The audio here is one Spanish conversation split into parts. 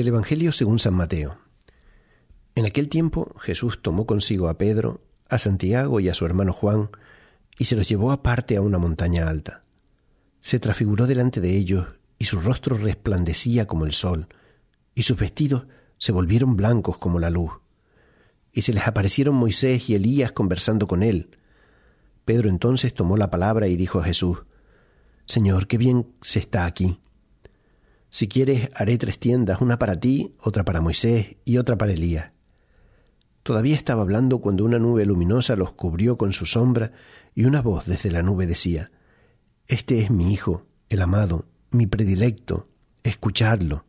Del Evangelio según San Mateo. En aquel tiempo Jesús tomó consigo a Pedro, a Santiago y a su hermano Juan, y se los llevó aparte a una montaña alta. Se transfiguró delante de ellos, y su rostro resplandecía como el sol, y sus vestidos se volvieron blancos como la luz. Y se les aparecieron Moisés y Elías conversando con él. Pedro entonces tomó la palabra y dijo a Jesús, Señor, qué bien se está aquí si quieres, haré tres tiendas, una para ti, otra para Moisés y otra para Elías. Todavía estaba hablando cuando una nube luminosa los cubrió con su sombra y una voz desde la nube decía, Este es mi Hijo, el amado, mi predilecto, escuchadlo.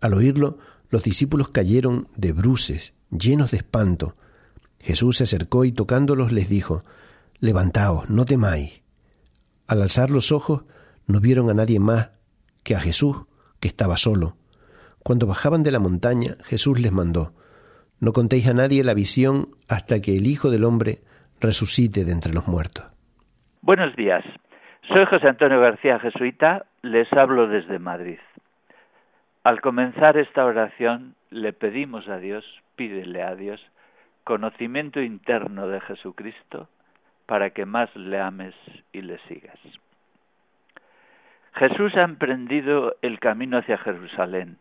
Al oírlo, los discípulos cayeron de bruces, llenos de espanto. Jesús se acercó y tocándolos les dijo, Levantaos, no temáis. Al alzar los ojos, no vieron a nadie más que a Jesús, que estaba solo. Cuando bajaban de la montaña, Jesús les mandó, No contéis a nadie la visión hasta que el Hijo del Hombre resucite de entre los muertos. Buenos días. Soy José Antonio García Jesuita, les hablo desde Madrid. Al comenzar esta oración le pedimos a Dios, pídele a Dios, conocimiento interno de Jesucristo para que más le ames y le sigas. Jesús ha emprendido el camino hacia Jerusalén.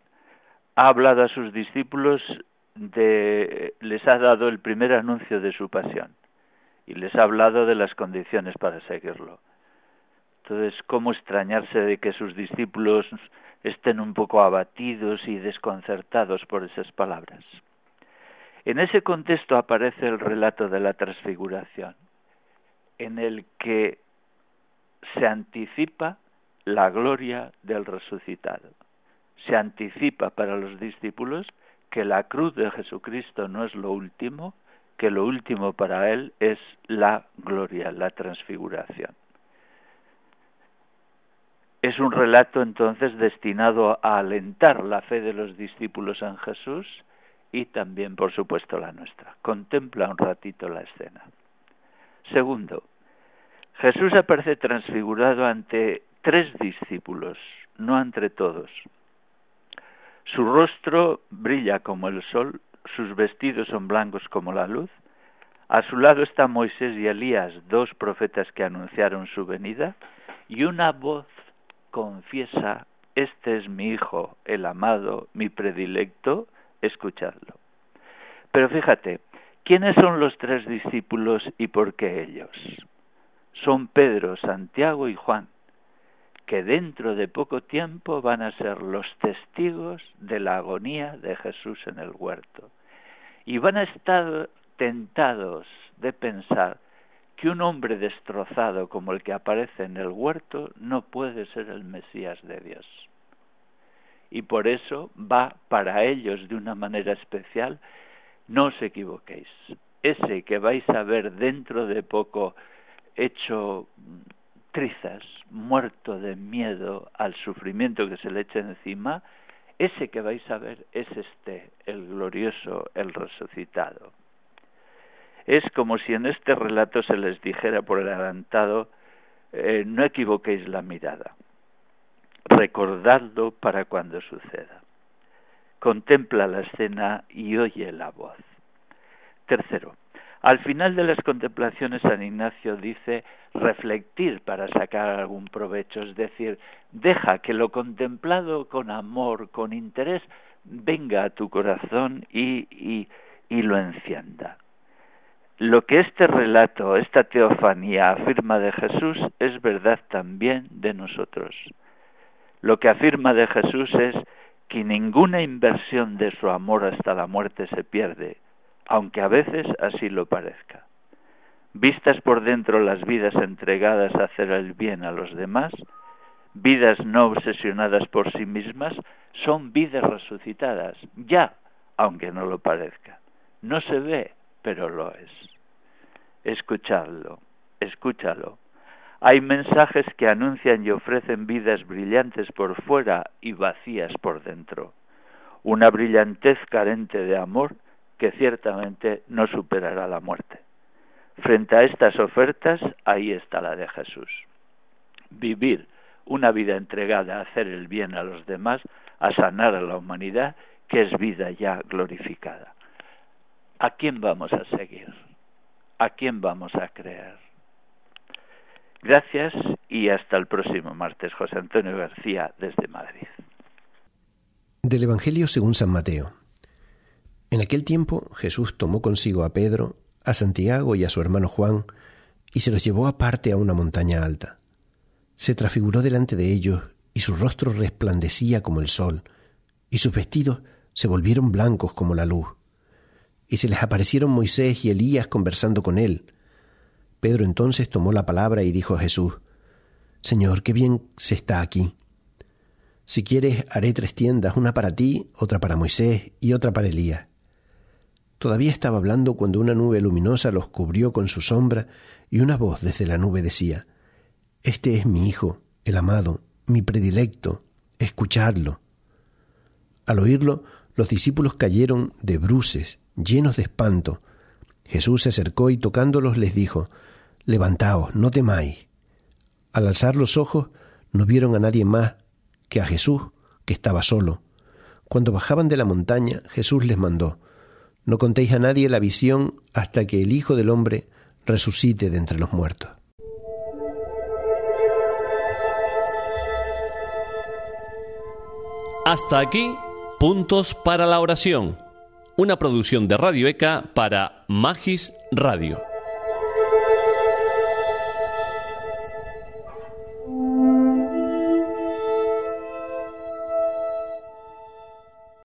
Ha hablado a sus discípulos de, les ha dado el primer anuncio de su pasión y les ha hablado de las condiciones para seguirlo. Entonces, ¿cómo extrañarse de que sus discípulos estén un poco abatidos y desconcertados por esas palabras? En ese contexto aparece el relato de la transfiguración, en el que se anticipa la gloria del resucitado. Se anticipa para los discípulos que la cruz de Jesucristo no es lo último, que lo último para él es la gloria, la transfiguración. Es un relato entonces destinado a alentar la fe de los discípulos en Jesús y también, por supuesto, la nuestra. Contempla un ratito la escena. Segundo, Jesús aparece transfigurado ante tres discípulos, no entre todos. Su rostro brilla como el sol, sus vestidos son blancos como la luz. A su lado están Moisés y Elías, dos profetas que anunciaron su venida, y una voz confiesa, este es mi hijo, el amado, mi predilecto, escuchadlo. Pero fíjate, ¿quiénes son los tres discípulos y por qué ellos? Son Pedro, Santiago y Juan que dentro de poco tiempo van a ser los testigos de la agonía de Jesús en el huerto. Y van a estar tentados de pensar que un hombre destrozado como el que aparece en el huerto no puede ser el Mesías de Dios. Y por eso va para ellos de una manera especial, no os equivoquéis, ese que vais a ver dentro de poco hecho trizas, muerto de miedo al sufrimiento que se le echa encima, ese que vais a ver es este, el glorioso, el resucitado. Es como si en este relato se les dijera por el adelantado, eh, no equivoquéis la mirada, recordadlo para cuando suceda. Contempla la escena y oye la voz. Tercero, al final de las contemplaciones San Ignacio dice reflectir para sacar algún provecho, es decir, deja que lo contemplado con amor, con interés, venga a tu corazón y, y, y lo encienda. Lo que este relato, esta teofanía afirma de Jesús es verdad también de nosotros. Lo que afirma de Jesús es que ninguna inversión de su amor hasta la muerte se pierde, aunque a veces así lo parezca. Vistas por dentro las vidas entregadas a hacer el bien a los demás, vidas no obsesionadas por sí mismas, son vidas resucitadas, ya, aunque no lo parezca. No se ve, pero lo es. Escuchadlo, escúchalo. Hay mensajes que anuncian y ofrecen vidas brillantes por fuera y vacías por dentro. Una brillantez carente de amor que ciertamente no superará la muerte. Frente a estas ofertas, ahí está la de Jesús. Vivir una vida entregada a hacer el bien a los demás, a sanar a la humanidad, que es vida ya glorificada. ¿A quién vamos a seguir? ¿A quién vamos a creer? Gracias y hasta el próximo martes. José Antonio García desde Madrid. Del Evangelio según San Mateo. En aquel tiempo Jesús tomó consigo a Pedro, a Santiago y a su hermano Juan, y se los llevó aparte a una montaña alta. Se transfiguró delante de ellos, y su rostro resplandecía como el sol, y sus vestidos se volvieron blancos como la luz. Y se les aparecieron Moisés y Elías conversando con él. Pedro entonces tomó la palabra y dijo a Jesús, Señor, qué bien se está aquí. Si quieres, haré tres tiendas, una para ti, otra para Moisés y otra para Elías. Todavía estaba hablando cuando una nube luminosa los cubrió con su sombra y una voz desde la nube decía, Este es mi Hijo, el amado, mi predilecto, escuchadlo. Al oírlo, los discípulos cayeron de bruces, llenos de espanto. Jesús se acercó y tocándolos les dijo, Levantaos, no temáis. Al alzar los ojos, no vieron a nadie más que a Jesús, que estaba solo. Cuando bajaban de la montaña, Jesús les mandó, no contéis a nadie la visión hasta que el Hijo del Hombre resucite de entre los muertos. Hasta aquí, puntos para la oración. Una producción de Radio ECA para Magis Radio.